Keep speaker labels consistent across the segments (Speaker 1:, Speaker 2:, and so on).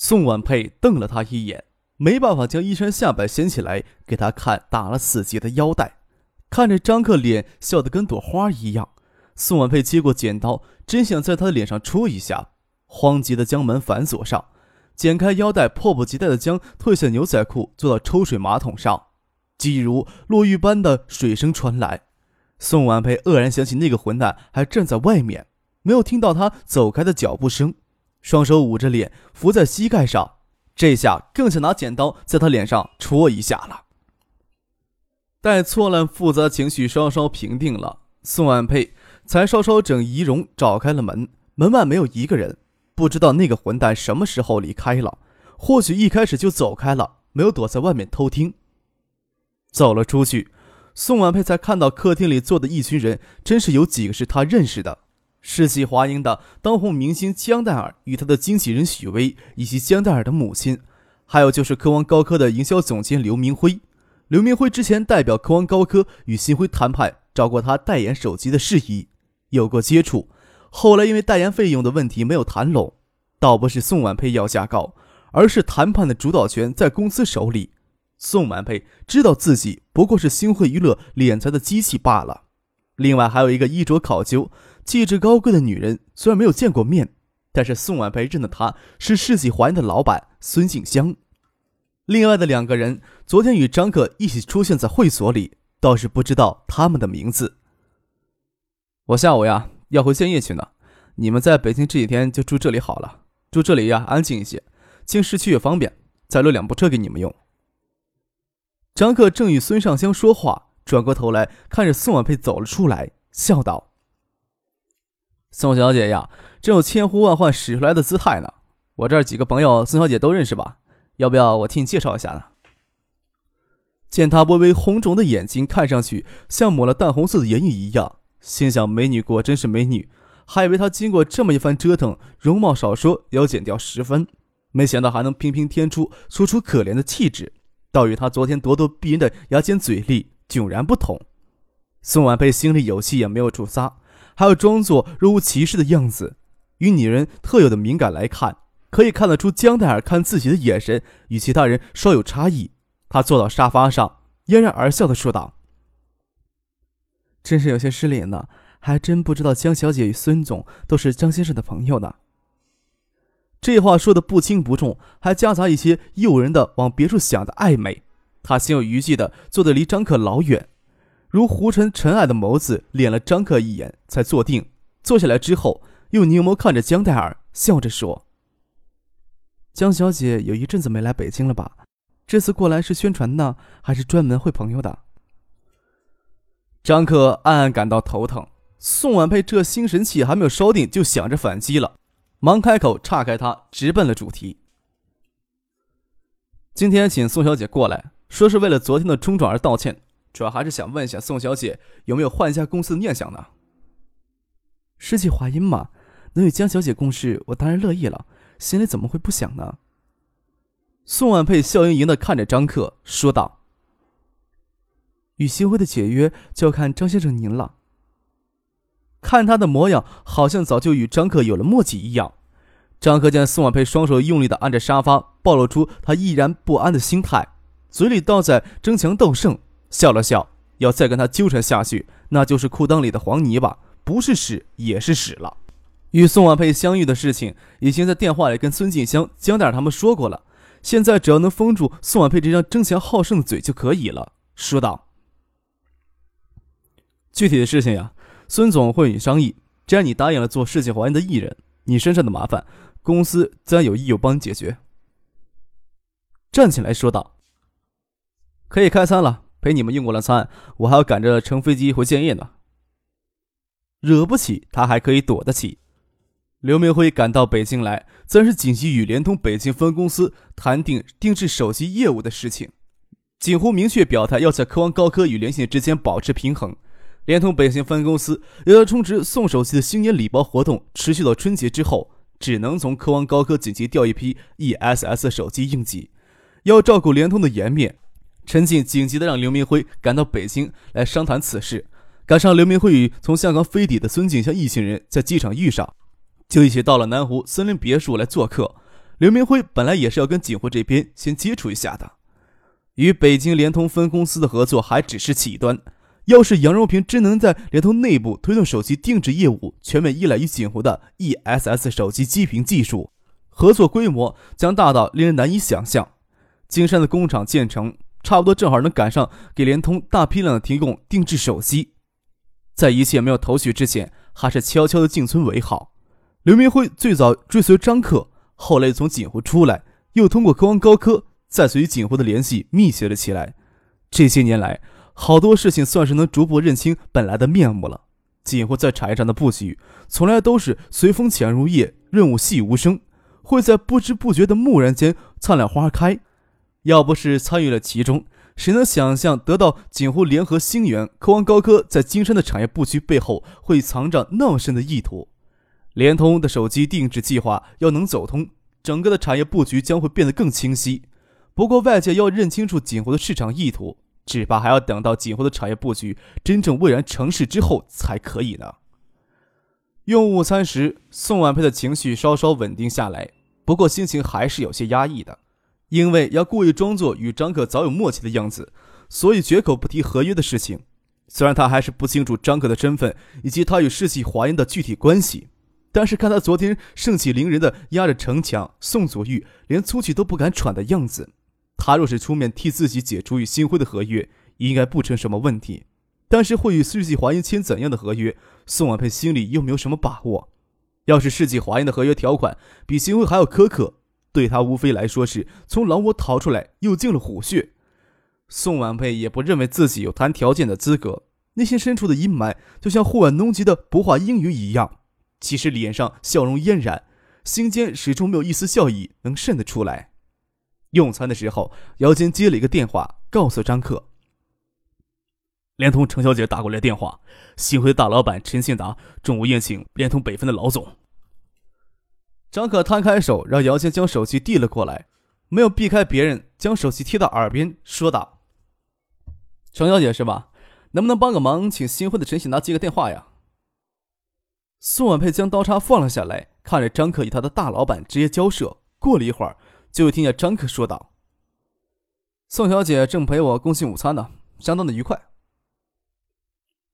Speaker 1: 宋婉佩瞪了他一眼，没办法将衣衫下摆掀起来给他看打了死结的腰带。看着张克脸笑得跟朵花一样，宋婉佩接过剪刀，真想在他的脸上戳一下。慌急的将门反锁上，剪开腰带，迫不及待的将褪下牛仔裤坐到抽水马桶上，几如落玉般的水声传来。宋婉佩愕然想起那个混蛋还站在外面，没有听到他走开的脚步声。双手捂着脸，伏在膝盖上，这下更想拿剪刀在他脸上戳一下了。待错乱复杂情绪稍稍平定了，宋婉佩才稍稍整仪容，找开了门。门外没有一个人，不知道那个混蛋什么时候离开了，或许一开始就走开了，没有躲在外面偷听。走了出去，宋婉佩才看到客厅里坐的一群人，真是有几个是他认识的。世纪华英的当红明星江黛儿与他的经纪人许巍，以及江黛儿的母亲，还有就是科王高科的营销总监刘明辉。刘明辉之前代表科王高科与新辉谈判，找过他代言手机的事宜，有过接触。后来因为代言费用的问题没有谈拢，倒不是宋婉佩要价高，而是谈判的主导权在公司手里。宋婉佩知道自己不过是星汇娱乐敛财的机器罢了。另外还有一个衣着考究。气质高贵的女人，虽然没有见过面，但是宋婉佩认得她是世纪华银的老板孙静香。另外的两个人昨天与张克一起出现在会所里，倒是不知道他们的名字。我下午呀要回建业去呢，你们在北京这几天就住这里好了，住这里呀安静一些，进市区也方便，再留两部车给你们用。张克正与孙尚香说话，转过头来看着宋婉佩走了出来，笑道。宋小姐呀，真有千呼万唤使出来的姿态呢。我这几个朋友，宋小姐都认识吧？要不要我替你介绍一下呢？见他微微红肿的眼睛，看上去像抹了淡红色的眼影一样，心想：美女果真是美女。还以为她经过这么一番折腾，容貌少说也要减掉十分，没想到还能平平添出楚楚可怜的气质，倒与她昨天咄咄逼人的牙尖嘴利迥然不同。宋婉佩心里有气也没有处撒。还要装作若无其事的样子，与女人特有的敏感来看，可以看得出江黛尔看自己的眼神与其他人稍有差异。他坐到沙发上，嫣然而笑的说道：“真是有些失礼呢，还真不知道江小姐与孙总都是江先生的朋友呢。”这话说的不轻不重，还夹杂一些诱人的往别处想的暧昧。他心有余悸的坐得离张可老远。如胡尘尘埃的眸子敛了张克一眼，才坐定。坐下来之后，又凝眸看着江黛儿，笑着说：“江小姐有一阵子没来北京了吧？这次过来是宣传呢，还是专门会朋友的？”张克暗暗感到头疼。宋婉佩这心神气还没有烧定，就想着反击了，忙开口岔开他，直奔了主题：“今天请宋小姐过来，说是为了昨天的冲撞而道歉。”主要还是想问一下宋小姐有没有换一家公司的念想呢？世纪华音嘛，能与江小姐共事，我当然乐意了，心里怎么会不想呢？宋婉佩笑盈盈的看着张克，说道：“与新辉的解约就要看张先生您了。”看他的模样，好像早就与张克有了默契一样。张克见宋婉佩双手用力的按着沙发，暴露出他毅然不安的心态，嘴里倒在争强斗胜。笑了笑，要再跟他纠缠下去，那就是裤裆里的黄泥巴，不是屎也是屎了。与宋婉佩相遇的事情，已经在电话里跟孙静香、江大他们说过了。现在只要能封住宋婉佩这张争强好胜的嘴就可以了。说道：“具体的事情呀，孙总会与你商议。既然你答应了做世界华人的艺人，你身上的麻烦，公司自然有义务帮你解决。”站起来说道：“可以开餐了。”陪你们用过了餐，我还要赶着乘飞机回建业呢。惹不起他还可以躲得起。刘明辉赶到北京来，自然是紧急与联通北京分公司谈定定制手机业务的事情。锦湖明确表态，要在科王高科与联信之间保持平衡。联通北京分公司也要充值送手机的新年礼包活动持续到春节之后，只能从科王高科紧急调一批 ESS 手机应急。要照顾联通的颜面，陈静紧急的让刘明辉赶到北京来商谈此事。赶上刘明辉与从香港飞抵的孙景香一行人在机场遇上，就一起到了南湖森林别墅来做客。刘明辉本来也是要跟锦湖这边先接触一下的，与北京联通分公司的合作还只是起端。要是杨荣平真能在联通内部推动手机定制业务，全面依赖于锦湖的 ESS 手机基屏技术，合作规模将大到令人难以想象。金山的工厂建成，差不多正好能赶上给联通大批量的提供定制手机。在一切没有头绪之前，还是悄悄的进村为好。刘明辉最早追随张克，后来从锦湖出来，又通过科王高科，再随与锦湖的联系密切了起来。这些年来，好多事情算是能逐步认清本来的面目了。锦湖在产业上的布局，从来都是随风潜入夜，润物细无声，会在不知不觉的蓦然间灿烂花开。要不是参与了其中，谁能想象得到锦湖联合星源、科王高科在金山的产业布局背后会藏着那么深的意图？联通的手机定制计划要能走通，整个的产业布局将会变得更清晰。不过，外界要认清楚锦湖的市场意图。只怕还要等到锦湖的产业布局真正蔚然成事之后才可以呢。用午餐时，宋婉佩的情绪稍稍稳定下来，不过心情还是有些压抑的，因为要故意装作与张克早有默契的样子，所以绝口不提合约的事情。虽然他还是不清楚张克的身份以及他与世纪华银的具体关系，但是看他昨天盛气凌人的压着城墙，宋祖玉连粗气都不敢喘的样子。他若是出面替自己解除与新辉的合约，应该不成什么问题。但是会与世纪华银签怎样的合约，宋婉佩心里又没有什么把握。要是世纪华银的合约条款比新辉还要苛刻，对他无非来说是从狼窝逃出来又进了虎穴。宋婉佩也不认为自己有谈条件的资格，内心深处的阴霾就像户外浓集的不化阴云一样，其实脸上笑容嫣然，心间始终没有一丝笑意能渗得出来。用餐的时候，姚坚接了一个电话，告诉张克：“连同程小姐打过来电话，新辉大老板陈信达中午宴请连同北分的老总。”张可摊开手，让姚坚将手机递了过来，没有避开别人，将手机贴到耳边，说道：“程小姐是吧？能不能帮个忙，请新婚的陈喜拿接个电话呀？”宋婉佩将刀叉放了下来，看着张可与他的大老板直接交涉。过了一会儿。就听见张可说道：“宋小姐正陪我共进午餐呢，相当的愉快。”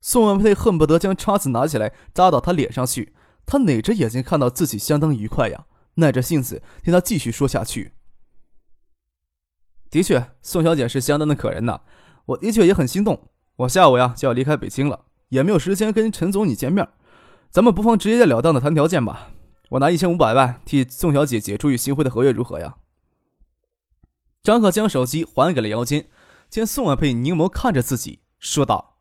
Speaker 1: 宋婉佩恨不得将叉子拿起来扎到他脸上去。他哪只眼睛看到自己相当愉快呀？耐着性子听他继续说下去。的确，宋小姐是相当的可人呐，我的确也很心动。我下午呀就要离开北京了，也没有时间跟陈总你见面，咱们不妨直截了当的谈条件吧。我拿一千五百万替宋小姐解除与新辉的合约，如何呀？张可将手机还给了姚金，见宋婉佩凝眸看着自己，说道：“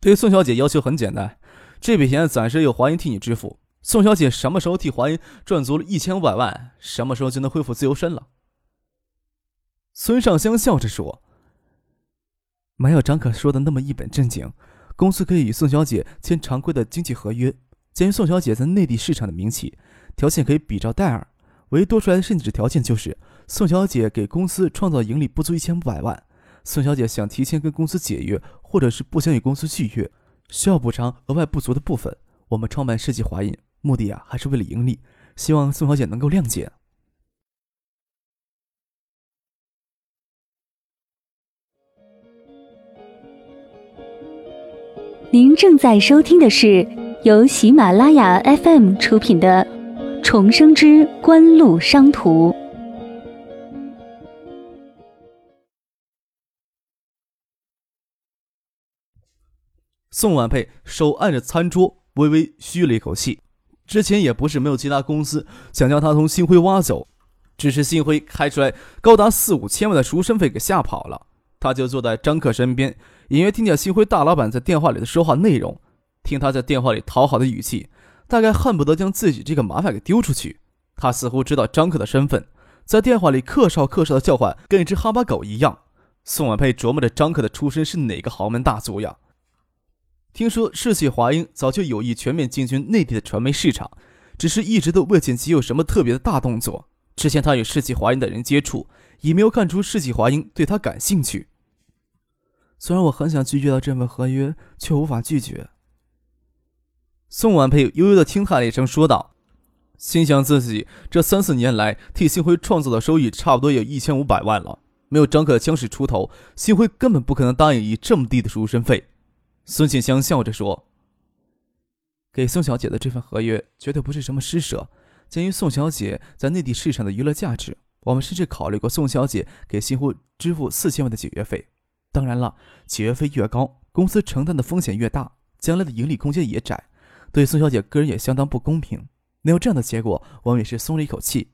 Speaker 1: 对宋小姐要求很简单，这笔钱暂时由华银替你支付。宋小姐什么时候替华银赚足了一千五百万，什么时候就能恢复自由身了。”孙尚香笑着说：“没有张可说的那么一本正经，公司可以与宋小姐签常规的经济合约。”鉴于宋小姐在内地市场的名气，条件可以比照戴尔。唯一多出来的限制条件就是，宋小姐给公司创造盈利不足一千五百万。宋小姐想提前跟公司解约，或者是不想与公司续约，需要补偿额外不足的部分。我们创办世纪华银，目的啊还是为了盈利，希望宋小姐能够谅解。
Speaker 2: 您正在收听的是。由喜马拉雅 FM 出品的《重生之官路商途》，
Speaker 1: 宋婉佩手按着餐桌，微微吁了一口气。之前也不是没有其他公司想将他从星辉挖走，只是星辉开出来高达四五千万的赎身费给吓跑了。他就坐在张克身边，隐约听见星辉大老板在电话里的说话内容。听他在电话里讨好的语气，大概恨不得将自己这个麻烦给丢出去。他似乎知道张克的身份，在电话里客少客少的叫唤，跟一只哈巴狗一样。宋婉佩琢磨着张克的出身是哪个豪门大族呀？听说世纪华英早就有意全面进军内地的传媒市场，只是一直都未见其有什么特别的大动作。之前他与世纪华英的人接触，也没有看出世纪华英对他感兴趣。虽然我很想拒绝到这份合约，却无法拒绝。宋婉佩悠悠的轻叹了一声，说道：“心想自己这三四年来替星辉创造的收益，差不多有一千五百万了。没有张可的枪使出头，星辉根本不可能答应以这么低的赎身费。”孙庆香笑着说：“给宋小姐的这份合约绝对不是什么施舍。鉴于宋小姐在内地市场的娱乐价值，我们甚至考虑过宋小姐给新户支付四千万的解约费。当然了，解约费越高，公司承担的风险越大，将来的盈利空间也窄。”对宋小姐个人也相当不公平，能有这样的结果，我们也是松了一口气。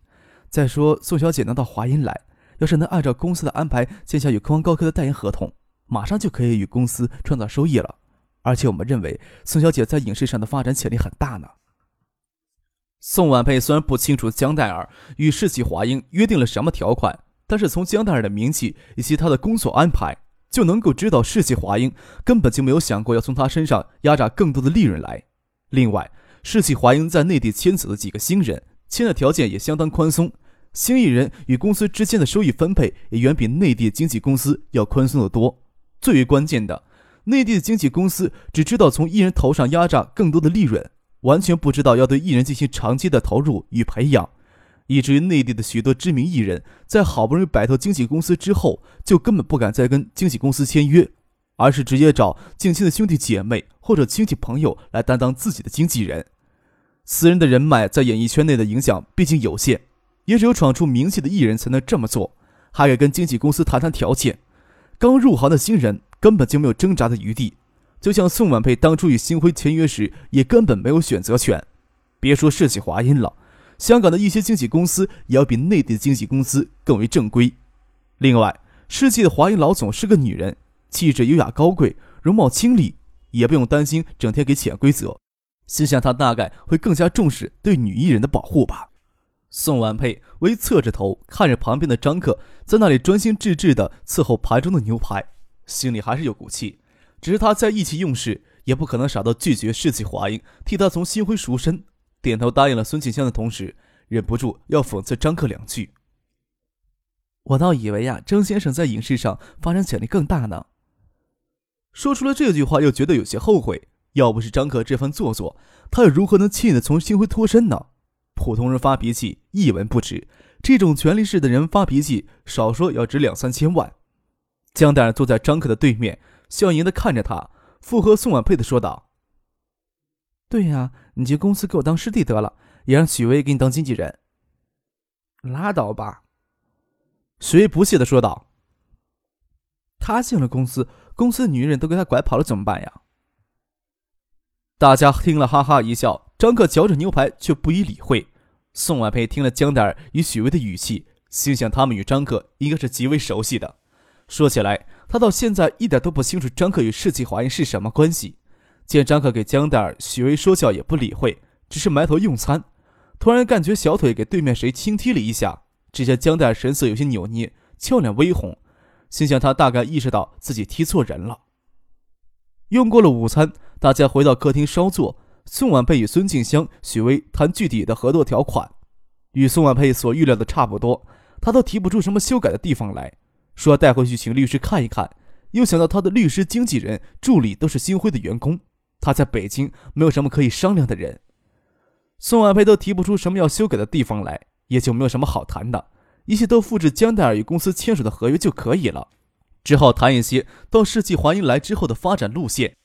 Speaker 1: 再说，宋小姐能到华阴来，要是能按照公司的安排签下与科王高科的代言合同，马上就可以与公司创造收益了。而且我们认为，宋小姐在影视上的发展潜力很大呢。宋婉佩虽然不清楚江黛儿与世纪华英约定了什么条款，但是从江黛儿的名气以及她的工作安排，就能够知道世纪华英根本就没有想过要从她身上压榨更多的利润来。另外，世纪华英在内地签走的几个新人，签的条件也相当宽松，新艺人与公司之间的收益分配也远比内地经纪公司要宽松的多。最为关键的，内地的经纪公司只知道从艺人头上压榨更多的利润，完全不知道要对艺人进行长期的投入与培养，以至于内地的许多知名艺人，在好不容易摆脱经纪公司之后，就根本不敢再跟经纪公司签约。而是直接找近亲的兄弟姐妹或者亲戚朋友来担当自己的经纪人。私人的人脉在演艺圈内的影响毕竟有限，也只有闯出名气的艺人才能这么做，还得跟经纪公司谈谈条件。刚入行的新人根本就没有挣扎的余地，就像宋婉佩当初与星辉签约时，也根本没有选择权。别说世纪华音了，香港的一些经纪公司也要比内地的经纪公司更为正规。另外，世纪的华音老总是个女人。气质优雅高贵，容貌清丽，也不用担心整天给潜规则。心想他大概会更加重视对女艺人的保护吧。宋婉佩微侧着头看着旁边的张克在那里专心致志地伺候盘中的牛排，心里还是有股气。只是他再意气用事，也不可能傻到拒绝世纪华英替他从新辉赎身。点头答应了孙庆香的同时，忍不住要讽刺张克两句：“我倒以为呀，张先生在影视上发展潜力更大呢。”说出了这句话，又觉得有些后悔。要不是张可这番做作，他又如何能轻易的从星辉脱身呢？普通人发脾气一文不值，这种权力式的人发脾气，少说要值两三千万。江黛儿坐在张可的对面，笑盈盈的看着他，附和宋婉佩的说道：“对呀，你进公司给我当师弟得了，也让许巍给你当经纪人。”拉倒吧，许巍不屑的说道：“他进了公司。”公司的女人都给他拐跑了，怎么办呀？大家听了哈哈一笑。张克嚼着牛排，却不予理会。宋婉佩听了江黛儿与许巍的语气，心想他们与张克应该是极为熟悉的。说起来，他到现在一点都不清楚张克与世纪华英是什么关系。见张克给江黛儿、许巍说笑，也不理会，只是埋头用餐。突然感觉小腿给对面谁轻踢了一下，只见江黛儿神色有些扭捏，俏脸微红。心想，他大概意识到自己踢错人了。用过了午餐，大家回到客厅稍坐。宋婉佩与孙静香、许巍谈具体的合作条款，与宋婉佩所预料的差不多，他都提不出什么修改的地方来，说要带回去请律师看一看。又想到他的律师、经纪人、助理都是星辉的员工，他在北京没有什么可以商量的人。宋婉佩都提不出什么要修改的地方来，也就没有什么好谈的。一切都复制江黛尔与公司签署的合约就可以了，只好谈一些到世纪华英来之后的发展路线。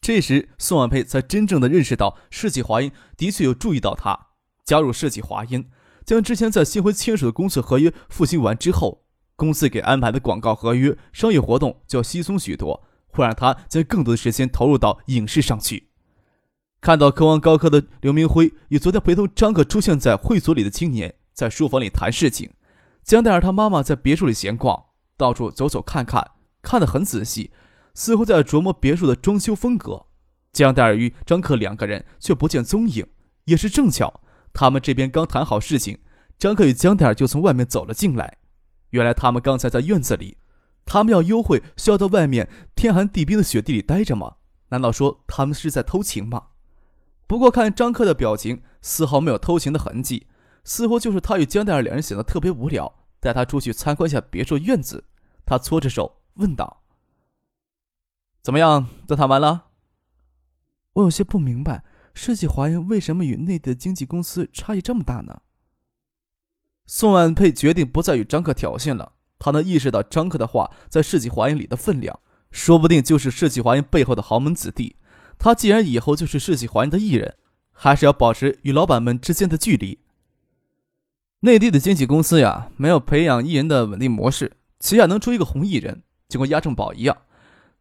Speaker 1: 这时，宋婉佩才真正的认识到世纪华英的确有注意到他加入世纪华英，将之前在新辉签署的公司合约复兴完之后，公司给安排的广告合约、商业活动就要稀松许多，会让他将更多的时间投入到影视上去。看到科王高科的刘明辉与昨天陪同张可出现在会所里的青年在书房里谈事情。江黛儿她妈妈在别墅里闲逛，到处走走看看，看得很仔细，似乎在琢磨别墅的装修风格。江黛儿与张克两个人却不见踪影，也是正巧，他们这边刚谈好事情，张克与江黛儿就从外面走了进来。原来他们刚才在院子里，他们要幽会需要到外面天寒地冰的雪地里待着吗？难道说他们是在偷情吗？不过看张克的表情，丝毫没有偷情的痕迹，似乎就是他与江黛儿两人显得特别无聊，带他出去参观一下别墅院子。他搓着手问道：“怎么样，都谈完了？”
Speaker 3: 我有些不明白，世纪华银为什么与内地的经纪公司差异这么大呢？
Speaker 1: 宋万佩决定不再与张克挑衅了。他能意识到张克的话在世纪华银里的分量，说不定就是世纪华银背后的豪门子弟。他既然以后就是世纪华银的艺人，还是要保持与老板们之间的距离。内地的经纪公司呀，没有培养艺人的稳定模式，旗下能出一个红艺人，就跟押正宝一样，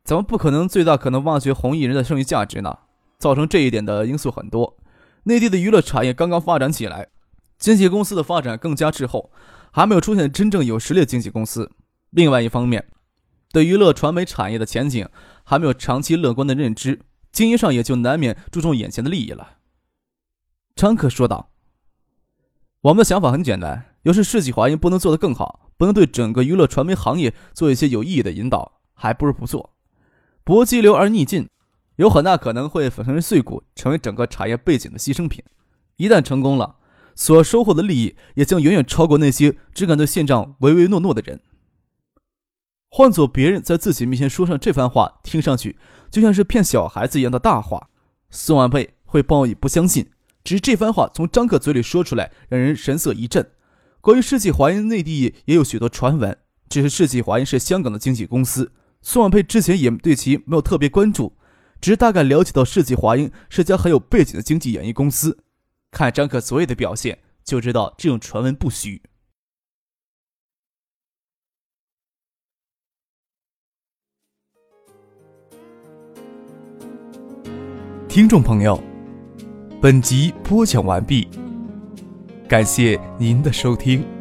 Speaker 1: 咱们不可能最大可能挖掘红艺人的剩余价值呢。造成这一点的因素很多，内地的娱乐产业刚刚发展起来，经纪公司的发展更加滞后，还没有出现真正有实力的经纪公司。另外一方面，对娱乐传媒产业的前景还没有长期乐观的认知，经营上也就难免注重眼前的利益了。张克说道：“我们的想法很简单，要是世纪华银不能做得更好，不能对整个娱乐传媒行业做一些有意义的引导，还不如不做，搏激流而逆进。”有很大可能会粉身碎骨，成为整个产业背景的牺牲品。一旦成功了，所收获的利益也将远远超过那些只敢对现状唯唯诺诺的人。换做别人在自己面前说上这番话，听上去就像是骗小孩子一样的大话，宋万佩会报以不相信。只是这番话从张克嘴里说出来，让人神色一震。关于世纪华银，内地也有许多传闻，只是世纪华银是香港的经纪公司，宋万佩之前也对其没有特别关注。只是大概了解到世纪华英是家很有背景的经纪演艺公司，看张可昨夜的表现，就知道这种传闻不虚。听众朋友，本集播讲完毕，感谢您的收听。